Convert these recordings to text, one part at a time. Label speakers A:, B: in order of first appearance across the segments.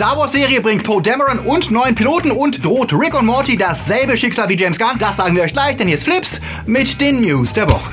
A: Star Wars Serie bringt Poe Dameron und neuen Piloten und droht Rick und Morty dasselbe Schicksal wie James Gunn? Das sagen wir euch gleich, denn jetzt Flips mit den News der Woche.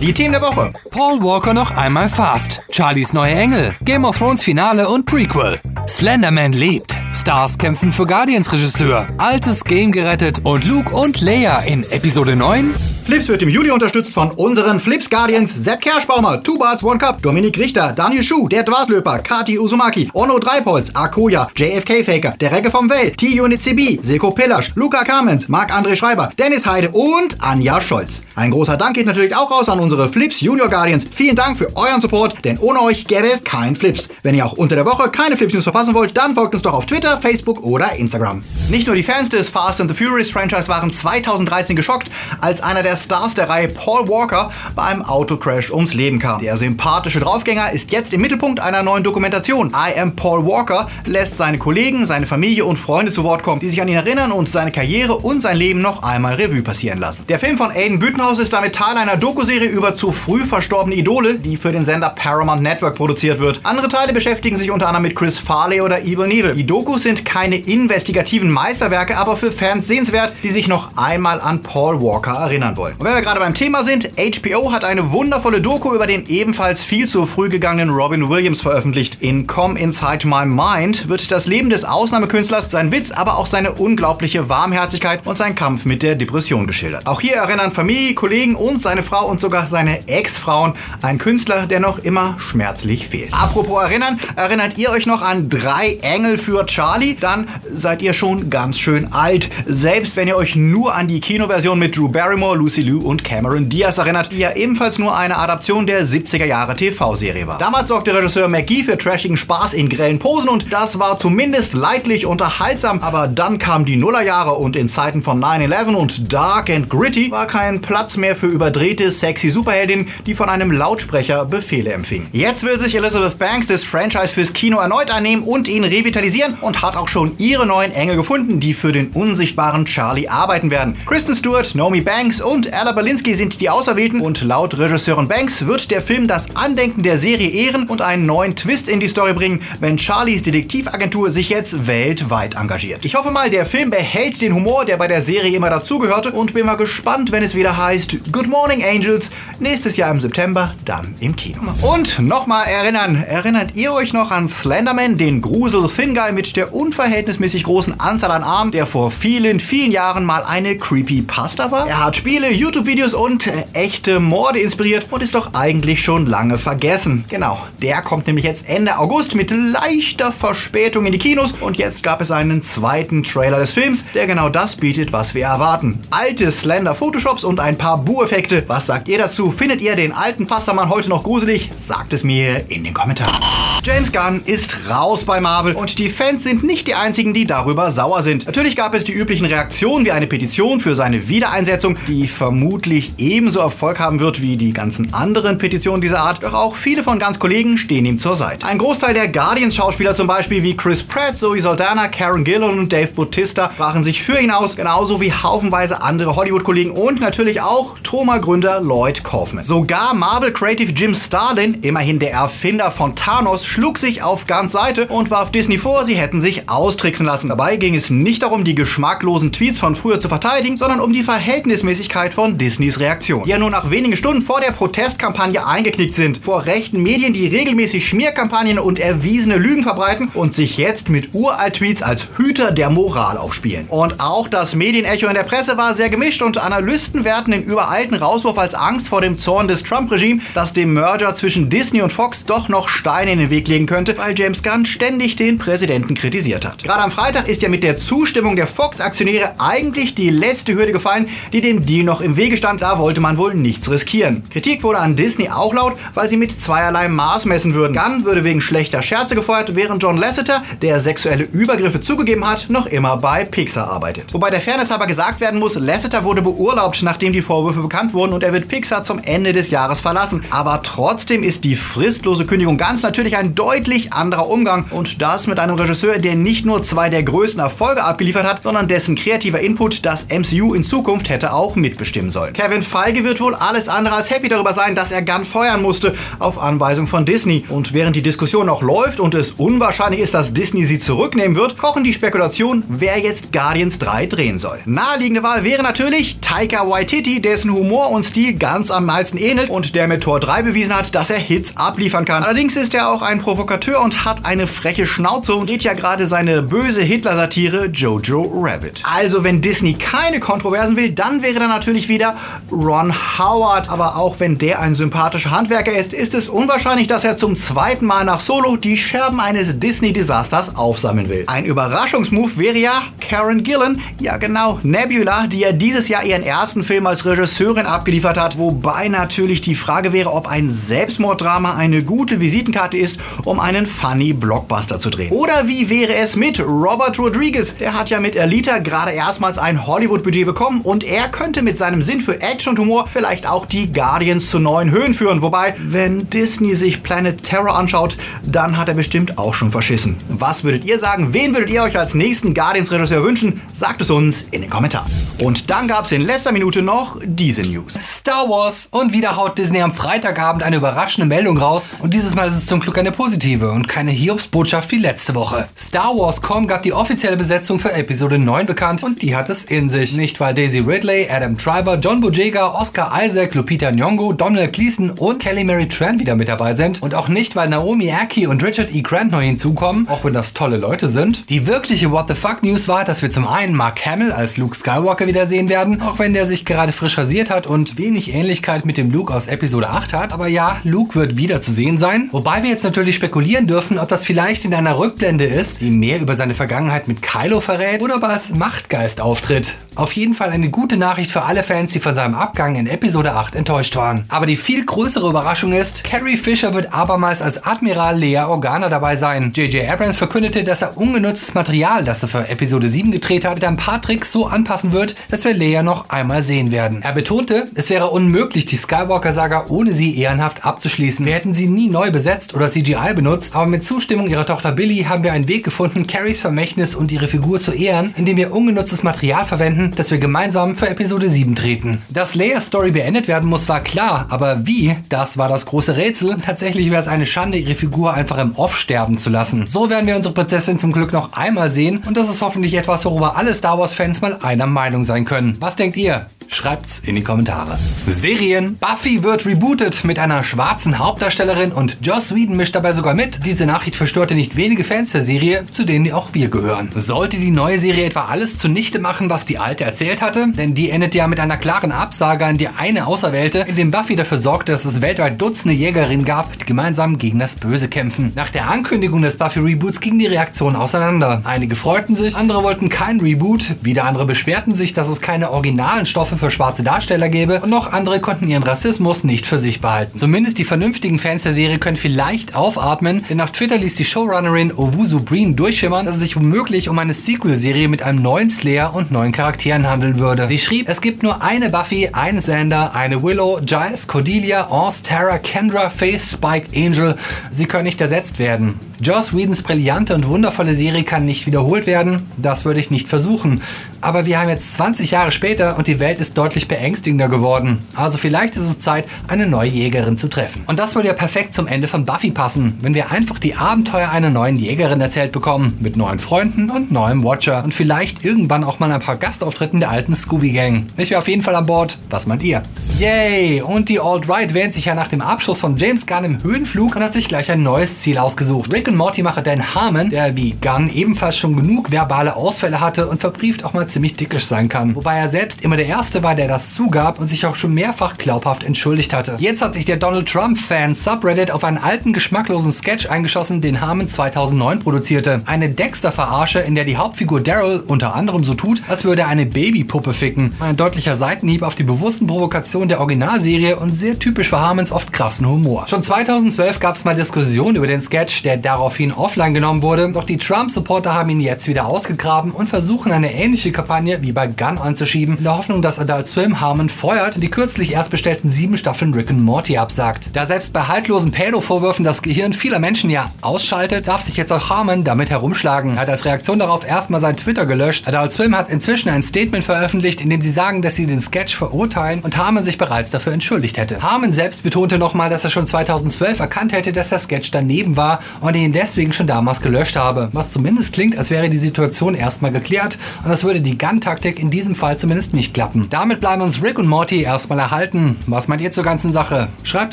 A: Die Themen der Woche.
B: Paul Walker noch einmal fast. Charlies neue Engel. Game of Thrones Finale und Prequel. Slenderman lebt. Stars kämpfen für Guardians-Regisseur. Altes Game gerettet und Luke und Leia in Episode 9.
A: Flips wird im Juli unterstützt von unseren Flips Guardians Sepp Kerschbaumer, Two Barts One Cup, Dominik Richter, Daniel Schuh, der Dwaslöper, Kati Uzumaki, Onno Dreipolz, Akoya, JFK Faker, der Regge vom Welt, T-Unit CB, Seko Pillasch, Luca Kamens, Marc-André Schreiber, Dennis Heide und Anja Scholz. Ein großer Dank geht natürlich auch raus an unsere Flips Junior Guardians. Vielen Dank für euren Support, denn ohne euch gäbe es kein Flips. Wenn ihr auch unter der Woche keine Flips News verpassen wollt, dann folgt uns doch auf Twitter, Facebook oder Instagram. Nicht nur die Fans des Fast and the Furious Franchise waren 2013 geschockt, als einer der Stars der Reihe Paul Walker bei einem Autocrash ums Leben kam. Der sympathische Draufgänger ist jetzt im Mittelpunkt einer neuen Dokumentation. I Am Paul Walker lässt seine Kollegen, seine Familie und Freunde zu Wort kommen, die sich an ihn erinnern und seine Karriere und sein Leben noch einmal Revue passieren lassen. Der Film von Aiden Bütenhaus ist damit Teil einer Dokuserie über zu früh verstorbene Idole, die für den Sender Paramount Network produziert wird. Andere Teile beschäftigen sich unter anderem mit Chris Farley oder Evil Neville. Die Dokus sind keine investigativen Meisterwerke, aber für Fans sehenswert, die sich noch einmal an Paul Walker erinnern wollen. Und wenn wir gerade beim Thema sind, HBO hat eine wundervolle Doku über den ebenfalls viel zu früh gegangenen Robin Williams veröffentlicht. In Come Inside My Mind wird das Leben des Ausnahmekünstlers, sein Witz, aber auch seine unglaubliche Warmherzigkeit und sein Kampf mit der Depression geschildert. Auch hier erinnern Familie, Kollegen und seine Frau und sogar seine Ex-Frauen einen Künstler, der noch immer schmerzlich fehlt. Apropos erinnern, erinnert ihr euch noch an drei Engel für Charlie? Dann seid ihr schon ganz schön alt. Selbst wenn ihr euch nur an die Kinoversion mit Drew Barrymore, Lucy Liu und Cameron Diaz erinnert, die ja ebenfalls nur eine Adaption der 70er Jahre TV-Serie war. Damals sorgte Regisseur McGee für trashigen Spaß in grellen Posen und das war zumindest leidlich unterhaltsam, aber dann kamen die Nullerjahre und in Zeiten von 9-11 und Dark and Gritty war kein Platz mehr für überdrehte, sexy Superheldinnen, die von einem Lautsprecher Befehle empfingen. Jetzt will sich Elizabeth Banks des Franchise fürs Kino erneut annehmen und ihn revitalisieren und hat auch schon ihre neuen Engel gefunden, die für den unsichtbaren Charlie arbeiten werden. Kristen Stewart, Naomi Banks und Ella Balinski sind die Auserwählten und laut Regisseurin Banks wird der Film das Andenken der Serie ehren und einen neuen Twist in die Story bringen, wenn Charlies Detektivagentur sich jetzt weltweit engagiert. Ich hoffe mal, der Film behält den Humor, der bei der Serie immer dazugehörte und bin mal gespannt, wenn es wieder heißt Good Morning Angels, nächstes Jahr im September, dann im Kino. Und nochmal erinnern, erinnert ihr euch noch an Slenderman, den Grusel Thin Guy mit der unverhältnismäßig großen Anzahl an Armen, der vor vielen, vielen Jahren mal eine Creepypasta war? Er hat Spiele, YouTube-Videos und äh, echte Morde inspiriert und ist doch eigentlich schon lange vergessen. Genau, der kommt nämlich jetzt Ende August mit leichter Verspätung in die Kinos und jetzt gab es einen zweiten Trailer des Films, der genau das bietet, was wir erwarten. Alte Slender Photoshops und ein paar Bu-Effekte. Was sagt ihr dazu? Findet ihr den alten Passermann heute noch gruselig? Sagt es mir in den Kommentaren. James Gunn ist raus bei Marvel und die Fans sind nicht die einzigen, die darüber sauer sind. Natürlich gab es die üblichen Reaktionen wie eine Petition für seine Wiedereinsetzung, die vermutlich ebenso Erfolg haben wird wie die ganzen anderen Petitionen dieser Art, doch auch viele von Gunns Kollegen stehen ihm zur Seite. Ein Großteil der Guardians-Schauspieler zum Beispiel wie Chris Pratt, Zoe Saldana, Karen Gillan und Dave Bautista sprachen sich für ihn aus, genauso wie haufenweise andere Hollywood-Kollegen und natürlich auch Troma-Gründer Lloyd Kaufman. Sogar Marvel Creative Jim Starlin, immerhin der Erfinder von Thanos, schlug sich auf Gunns Seite und warf Disney vor, sie hätten sich austricksen lassen. Dabei ging es nicht darum, die geschmacklosen Tweets von früher zu verteidigen, sondern um die Verhältnismäßigkeit von Disneys Reaktion. Die ja nur nach wenigen Stunden vor der Protestkampagne eingeknickt sind. Vor rechten Medien, die regelmäßig Schmierkampagnen und erwiesene Lügen verbreiten und sich jetzt mit Uralt-Tweets als Hüter der Moral aufspielen. Und auch das Medienecho in der Presse war sehr gemischt und Analysten werten den übereilten Rauswurf als Angst vor dem Zorn des Trump-Regime, das dem Merger zwischen Disney und Fox doch noch Steine in den Weg legen könnte, weil James Gunn ständig den Präsidenten kritisiert hat. Gerade am Freitag ist ja mit der Zustimmung der Fox-Aktionäre eigentlich die letzte Hürde gefallen, die dem Deal noch im Wege stand. Da wollte man wohl nichts riskieren. Kritik wurde an Disney auch laut, weil sie mit zweierlei Maß messen würden. Gunn würde wegen schlechter Scherze gefeuert, während John Lasseter, der sexuelle Übergriffe zugegeben hat, noch immer bei Pixar arbeitet. Wobei der Fairness aber gesagt werden muss, Lasseter wurde beurlaubt, nachdem die Vorwürfe bekannt wurden und er wird Pixar zum Ende des Jahres verlassen. Aber trotzdem ist die fristlose Kündigung ganz natürlich ein deutlich anderer Umgang und das mit einem Regisseur, der nicht nur zwei der größten Erfolge abgeliefert hat, sondern dessen kreativer Input das MCU in Zukunft hätte auch mitbestimmt. Bestimmen soll. Kevin Feige wird wohl alles andere als happy darüber sein, dass er Gunn feuern musste, auf Anweisung von Disney. Und während die Diskussion noch läuft und es unwahrscheinlich ist, dass Disney sie zurücknehmen wird, kochen die Spekulationen, wer jetzt Guardians 3 drehen soll. Naheliegende Wahl wäre natürlich Taika Waititi, dessen Humor und Stil ganz am meisten ähnelt und der mit Tor 3 bewiesen hat, dass er Hits abliefern kann. Allerdings ist er auch ein Provokateur und hat eine freche Schnauze und geht ja gerade seine böse Hitler-Satire Jojo Rabbit. Also wenn Disney keine Kontroversen will, dann wäre da natürlich wieder Ron Howard. Aber auch wenn der ein sympathischer Handwerker ist, ist es unwahrscheinlich, dass er zum zweiten Mal nach Solo die Scherben eines Disney-Desasters aufsammeln will. Ein Überraschungsmove wäre ja Karen Gillan, ja genau, Nebula, die ja dieses Jahr ihren ersten Film als Regisseurin abgeliefert hat, wobei natürlich die Frage wäre, ob ein Selbstmorddrama eine gute Visitenkarte ist, um einen funny Blockbuster zu drehen. Oder wie wäre es mit Robert Rodriguez? Der hat ja mit Alita gerade erstmals ein Hollywood-Budget bekommen und er könnte mit seinem Sinn für Action und Humor vielleicht auch die Guardians zu neuen Höhen führen. Wobei, wenn Disney sich Planet Terror anschaut, dann hat er bestimmt auch schon verschissen. Was würdet ihr sagen? Wen würdet ihr euch als nächsten Guardians-Regisseur wünschen? Sagt es uns in den Kommentaren. Und dann gab es in letzter Minute noch diese News.
B: Star Wars und wieder haut Disney am Freitagabend eine überraschende Meldung raus und dieses Mal ist es zum Glück eine positive und keine Hiobsbotschaft wie letzte Woche. Star Wars.com gab die offizielle Besetzung für Episode 9 bekannt und die hat es in sich. Nicht weil Daisy Ridley, Adam Driver, John Boyega, Oscar Isaac, Lupita Nyong'o, Donald Gleason und Kelly Mary Tran wieder mit dabei sind und auch nicht weil Naomi Aki und Richard E. Grant neu hinzukommen, auch wenn das tolle Leute sind. Die wirkliche What the fuck News war, dass wir zum einen Mark Hamill als Luke Skywalker wiedersehen werden, auch wenn der sich gerade frisch rasiert hat und wenig Ähnlichkeit mit dem Luke aus Episode 8 hat. Aber ja, Luke wird wieder zu sehen sein. Wobei wir jetzt natürlich spekulieren dürfen, ob das vielleicht in einer Rückblende ist, die mehr über seine Vergangenheit mit Kylo verrät oder ob er als Machtgeist auftritt. Auf jeden Fall eine gute Nachricht für alle Fans, die von seinem Abgang in Episode 8 enttäuscht waren. Aber die viel größere Überraschung ist, Carrie Fisher wird abermals als Admiral Lea Organa dabei sein. J.J. Abrams verkündete, dass er ungenutztes Material, das er für Episode 7 gedreht hat, ein paar Tricks so anpassen wird, dass wir Leia noch einmal sehen werden. Er betonte, es wäre unmöglich, die Skywalker-Saga ohne sie ehrenhaft abzuschließen. Wir hätten sie nie neu besetzt oder CGI benutzt, aber mit Zustimmung ihrer Tochter Billy haben wir einen Weg gefunden, Carries Vermächtnis und ihre Figur zu ehren, indem wir ungenutztes Material verwenden, das wir gemeinsam für Episode 7 treten. Dass Leias Story beendet werden muss, war klar, aber wie, das war das große Rätsel. Tatsächlich wäre es eine Schande, ihre Figur einfach im Off sterben zu lassen. So werden wir unsere Prinzessin zum Glück noch einmal sehen und das ist hoffentlich etwas, worüber alle Star Wars-Fans mal einer Meinung sein können. Was denkt ihr? Schreibt's in die Kommentare. Serien. Buffy wird rebootet mit einer schwarzen Hauptdarstellerin und Joss Whedon mischt dabei sogar mit. Diese Nachricht verstörte nicht wenige Fans der Serie, zu denen auch wir gehören. Sollte die neue Serie etwa alles zunichte machen, was die alte erzählt hatte? Denn die endet ja mit einer klaren Absage an die eine Auserwählte, in dem Buffy dafür sorgte, dass es weltweit Dutzende Jägerinnen gab, die gemeinsam gegen das Böse kämpfen. Nach der Ankündigung des Buffy-Reboots gingen die Reaktionen auseinander. Einige freuten sich, andere wollten kein Reboot, wieder andere beschwerten sich, dass es keine originalen Stoffe für schwarze Darsteller gäbe und noch andere konnten ihren Rassismus nicht für sich behalten. Zumindest die vernünftigen Fans der Serie können vielleicht aufatmen, denn auf Twitter ließ die Showrunnerin Owusu Breen durchschimmern, dass es sich womöglich um eine Sequel-Serie mit einem neuen Slayer und neuen Charakteren handeln würde. Sie schrieb, es gibt nur eine Buffy, eine Xander, eine Willow, Giles, Cordelia, Oz, Tara, Kendra, Faith, Spike, Angel. Sie können nicht ersetzt werden. Joss Whedons brillante und wundervolle Serie kann nicht wiederholt werden. Das würde ich nicht versuchen. Aber wir haben jetzt 20 Jahre später und die Welt ist deutlich beängstigender geworden. Also vielleicht ist es Zeit, eine neue Jägerin zu treffen. Und das würde ja perfekt zum Ende von Buffy passen, wenn wir einfach die Abenteuer einer neuen Jägerin erzählt bekommen. Mit neuen Freunden und neuem Watcher. Und vielleicht irgendwann auch mal ein paar Gastauftritten der alten Scooby-Gang. Ich wäre auf jeden Fall an Bord. Was meint ihr? Yay! Und die Alt-Right wähnt sich ja nach dem Abschuss von James Gunn im Höhenflug und hat sich gleich ein neues Ziel ausgesucht. Rick und Morty-Macher Dan Harmon, der wie Gunn ebenfalls schon genug verbale Ausfälle hatte und verbrieft auch mal ziemlich dickisch sein kann. Wobei er selbst immer der Erste war, der das zugab und sich auch schon mehrfach glaubhaft entschuldigt hatte. Jetzt hat sich der Donald Trump-Fan Subreddit auf einen alten, geschmacklosen Sketch eingeschossen, den Harmon 2009 produzierte. Eine Dexter-Verarsche, in der die Hauptfigur Daryl unter anderem so tut, als würde er eine Babypuppe ficken. Ein deutlicher Seitenhieb auf die bewussten Provokationen der Originalserie und sehr typisch für Harmons oft krassen Humor. Schon 2012 gab es mal Diskussionen über den Sketch, der daraufhin offline genommen wurde, doch die Trump-Supporter haben ihn jetzt wieder ausgegraben und versuchen eine ähnliche Kampagne wie bei Gunn anzuschieben, in der Hoffnung, dass Adult Swim Harmon feuert die kürzlich erst bestellten sieben Staffeln Rick and Morty absagt. Da selbst bei haltlosen Pedo-Vorwürfen das Gehirn vieler Menschen ja ausschaltet, darf sich jetzt auch Harmon damit herumschlagen. Er hat als Reaktion darauf erstmal sein Twitter gelöscht. Adult Swim hat inzwischen ein Statement veröffentlicht, in dem sie sagen, dass sie den Sketch verurteilen und Harmon sich bereits dafür entschuldigt hätte. Harmon selbst betonte nochmal, dass er schon 2012 erkannt hätte, dass der Sketch daneben war und ihn deswegen schon damals gelöscht habe. Was zumindest klingt, als wäre die Situation erstmal geklärt und das würde die Gun-Taktik in diesem Fall zumindest nicht klappen. Damit bleiben uns Rick und Morty erstmal erhalten. Was meint ihr zur ganzen Sache? Schreibt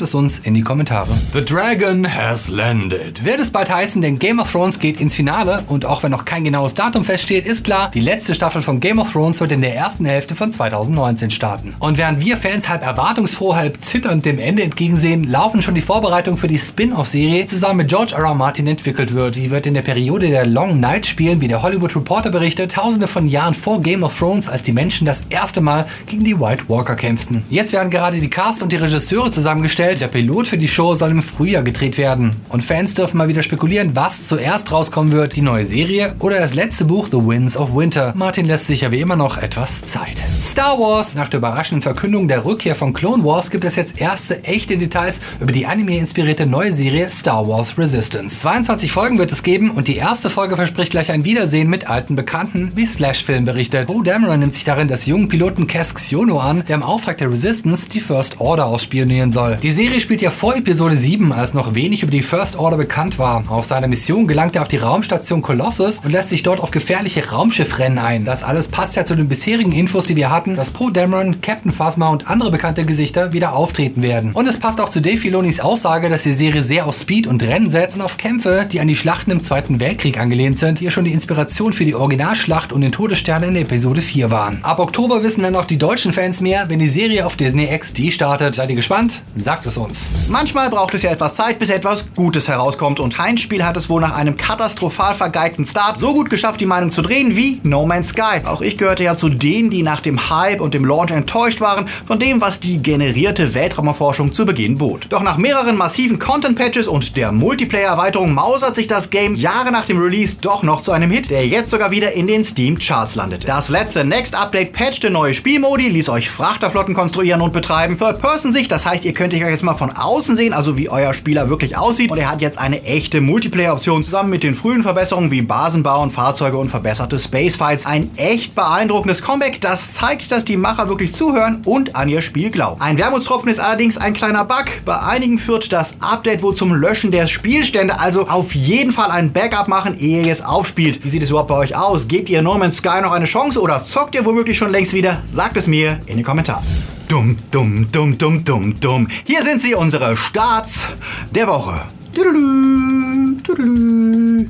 B: es uns in die Kommentare. The Dragon has landed. Wird es bald heißen, denn Game of Thrones geht ins Finale und auch wenn noch kein genaues Datum feststeht, ist klar, die letzte Staffel von Game of Thrones wird in der ersten Hälfte von 2019 starten. Und während wir Fans halb erwartungsfroh, halb zitternd dem Ende entgegensehen, laufen schon die Vorbereitungen für die Spin-off-Serie, die zusammen mit George R. R. Martin entwickelt wird. Sie wird in der Periode der Long Night spielen, wie der Hollywood Reporter berichtet, tausende von Jahren vor Game of Thrones, als die Menschen das erste Mal gegen die White Walker kämpften. Jetzt werden gerade die Cast und die Regisseure zusammengestellt. Der Pilot für die Show soll im Frühjahr gedreht werden. Und Fans dürfen mal wieder spekulieren, was zuerst rauskommen wird, die neue Serie oder das letzte Buch The Winds of Winter. Martin lässt sich ja wie immer noch etwas Zeit. Star Wars. Nach der überraschenden Verkündung der Rückkehr von Clone Wars gibt es jetzt erste echte Details über die anime-inspirierte neue Serie Star Wars Resistance. 22 Folgen wird es geben und die erste Folge verspricht gleich ein Wiedersehen mit alten Bekannten, wie Slash Film berichtet. Poe Dameron nimmt sich darin des jungen Piloten Kes Xiono an, der im Auftrag der Resistance die First Order ausspionieren soll. Die Serie spielt ja vor Episode 7, als noch wenig über die First Order bekannt war. Auf seiner Mission gelangt er auf die Raumstation Colossus und lässt sich dort auf gefährliche Raumschiffrennen ein. Das alles passt ja zu den bisherigen Infos, die wir hatten, dass Poe Dameron, Captain Phasma und andere bekannte Gesichter wieder auftreten werden. Und es passt auch zu Dave Filonis Aussage, dass die Serie sehr auf Speed und Rennen setzt und auf Kämpfe, die an die Schlachten im Zweiten Weltkrieg angelehnt sind, die ja schon die Inspiration für die Originalschlacht und den Todesstern in Episode 4 waren. Ab Oktober wissen dann auch die deutschen Fans mehr, wenn die Serie auf Disney XD startet. Seid ihr gespannt? Sagt es uns.
A: Manchmal braucht es ja etwas Zeit, bis etwas Gutes herauskommt und Heinz Spiel hat es wohl nach einem katastrophal vergeigten Start so gut geschafft, die Meinung zu drehen wie No Man's Sky. Auch ich gehörte ja zu denen, die nach dem Hype und dem Launch enttäuscht waren von dem, was die generierte Weltraumerforschung zu Beginn bot. Doch nach mehreren massiven Content-Patches und der Multiplayer-Erweiterung mausert sich das Game Jahre nach dem Release doch noch zu einem Hit, der jetzt sogar wieder in den Steam-Charts landet. Das letzte Next-Update patchte neue Spielmodi, ließ euch Frachterflotten konstruieren und betreiben. Third-Person-Sicht, das heißt, ihr könnt euch jetzt mal von außen sehen, also wie euer Spieler wirklich aussieht. Und er hat jetzt eine echte Multiplayer-Option zusammen mit den frühen Verbesserungen wie Basenbau und Fahrzeuge und verbesserte Spacefights. Ein echt beeindruckendes Comeback, das zeigt, dass die Macher wirklich zuhören und an ihr Spiel glauben. Ein Wermutstropfen ist allerdings ein kleiner Bug. Bei einigen führt das Update wohl zum Löschen der Spielstände, also auf jeden Fall ein Backup machen, ehe ihr es aufspielt. Wie sieht es überhaupt bei euch aus? Gebt ihr No Man's Sky noch eine Chance oder zockt ihr womöglich schon längst wieder? Sagt es mir in den Kommentaren. Dumm, dumm, dumm, dumm, dumm, dumm. Hier sind sie, unsere Starts der Woche. Tudelu, tudelu.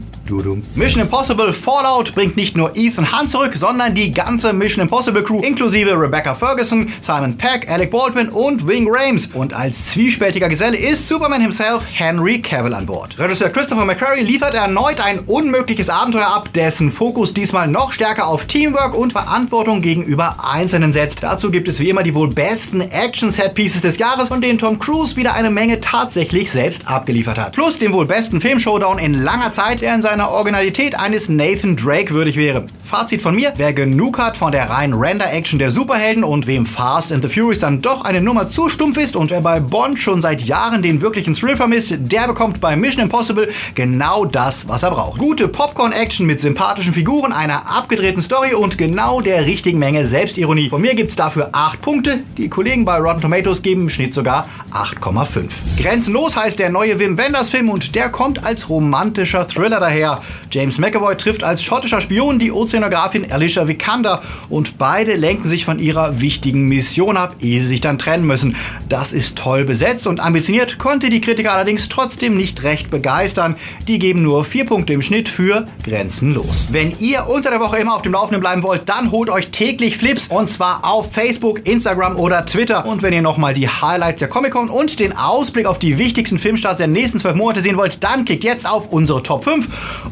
A: Mission Impossible Fallout bringt nicht nur Ethan Hunt zurück, sondern die ganze Mission Impossible Crew, inklusive Rebecca Ferguson, Simon Peck, Alec Baldwin und Wing Rames. Und als zwiespältiger Geselle ist Superman himself Henry Cavill an Bord. Regisseur Christopher McQuarrie liefert erneut ein unmögliches Abenteuer ab, dessen Fokus diesmal noch stärker auf Teamwork und Verantwortung gegenüber Einzelnen setzt. Dazu gibt es wie immer die wohl besten Action-Set-Pieces des Jahres, von denen Tom Cruise wieder eine Menge tatsächlich selbst abgeliefert hat. Plus den wohl besten Film-Showdown in langer Zeit, der in seiner Originalität eines Nathan Drake würdig wäre. Fazit von mir, wer genug hat von der reinen Render-Action der Superhelden und wem Fast and the Furious dann doch eine Nummer zu stumpf ist und wer bei Bond schon seit Jahren den wirklichen Thrill vermisst, der bekommt bei Mission Impossible genau das, was er braucht. Gute Popcorn-Action mit sympathischen Figuren, einer abgedrehten Story und genau der richtigen Menge Selbstironie. Von mir gibt's dafür 8 Punkte. Die Kollegen bei Rotten Tomatoes geben im Schnitt sogar 8,5. Grenzenlos heißt der neue Wim Wenders Film und der kommt als romantischer Thriller daher. James McAvoy trifft als schottischer Spion die Ozeanografin Alicia Vikander und beide lenken sich von ihrer wichtigen Mission ab, ehe sie sich dann trennen müssen. Das ist toll besetzt und ambitioniert, konnte die Kritiker allerdings trotzdem nicht recht begeistern. Die geben nur vier Punkte im Schnitt für Grenzenlos. Wenn ihr unter der Woche immer auf dem Laufenden bleiben wollt, dann holt euch täglich Flips und zwar auf Facebook, Instagram oder Twitter. Und wenn ihr nochmal die Highlights der Comic-Con und den Ausblick auf die wichtigsten Filmstarts der nächsten zwölf Monate sehen wollt, dann klickt jetzt auf unsere Top 5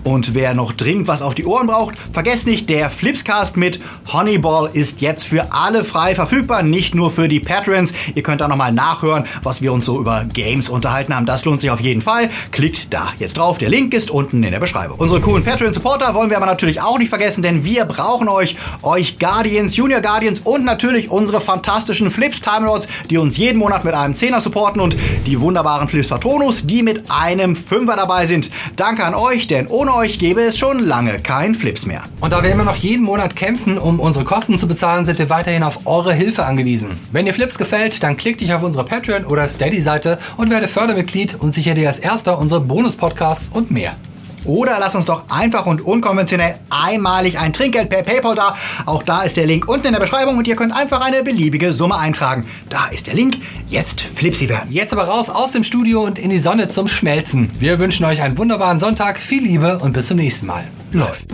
A: Und wer noch dringend was auf die Ohren braucht, vergesst nicht, der Flipscast mit Honeyball ist jetzt für alle frei verfügbar, nicht nur für die Patrons. Ihr könnt da nochmal nachhören, was wir uns so über Games unterhalten haben. Das lohnt sich auf jeden Fall. Klickt da jetzt drauf. Der Link ist unten in der Beschreibung. Unsere coolen Patreon-Supporter wollen wir aber natürlich auch nicht vergessen, denn wir brauchen euch, euch Guardians, Junior Guardians und natürlich unsere fantastischen Flips Time Lords, die uns jeden Monat mit einem Zehner supporten und die wunderbaren Flips Patronus, die mit einem Fünfer dabei sind. Danke an euch, denn ohne euch gäbe es schon lange kein Flips mehr.
B: Und da wir immer noch jeden Monat kämpfen, um unsere Kosten zu bezahlen, sind wir weiterhin auf eure Hilfe angewiesen. Wenn dir Flips gefällt, dann klick dich auf unsere Patreon- oder Steady-Seite und werde Fördermitglied und sichere dir als erster unsere Bonus-Podcasts und mehr.
A: Oder lass uns doch einfach und unkonventionell einmalig ein Trinkgeld per PayPal da. Auch da ist der Link unten in der Beschreibung und ihr könnt einfach eine beliebige Summe eintragen. Da ist der Link. Jetzt flipsy werden.
B: Jetzt aber raus aus dem Studio und in die Sonne zum Schmelzen. Wir wünschen euch einen wunderbaren Sonntag, viel Liebe und bis zum nächsten Mal.
A: Läuft.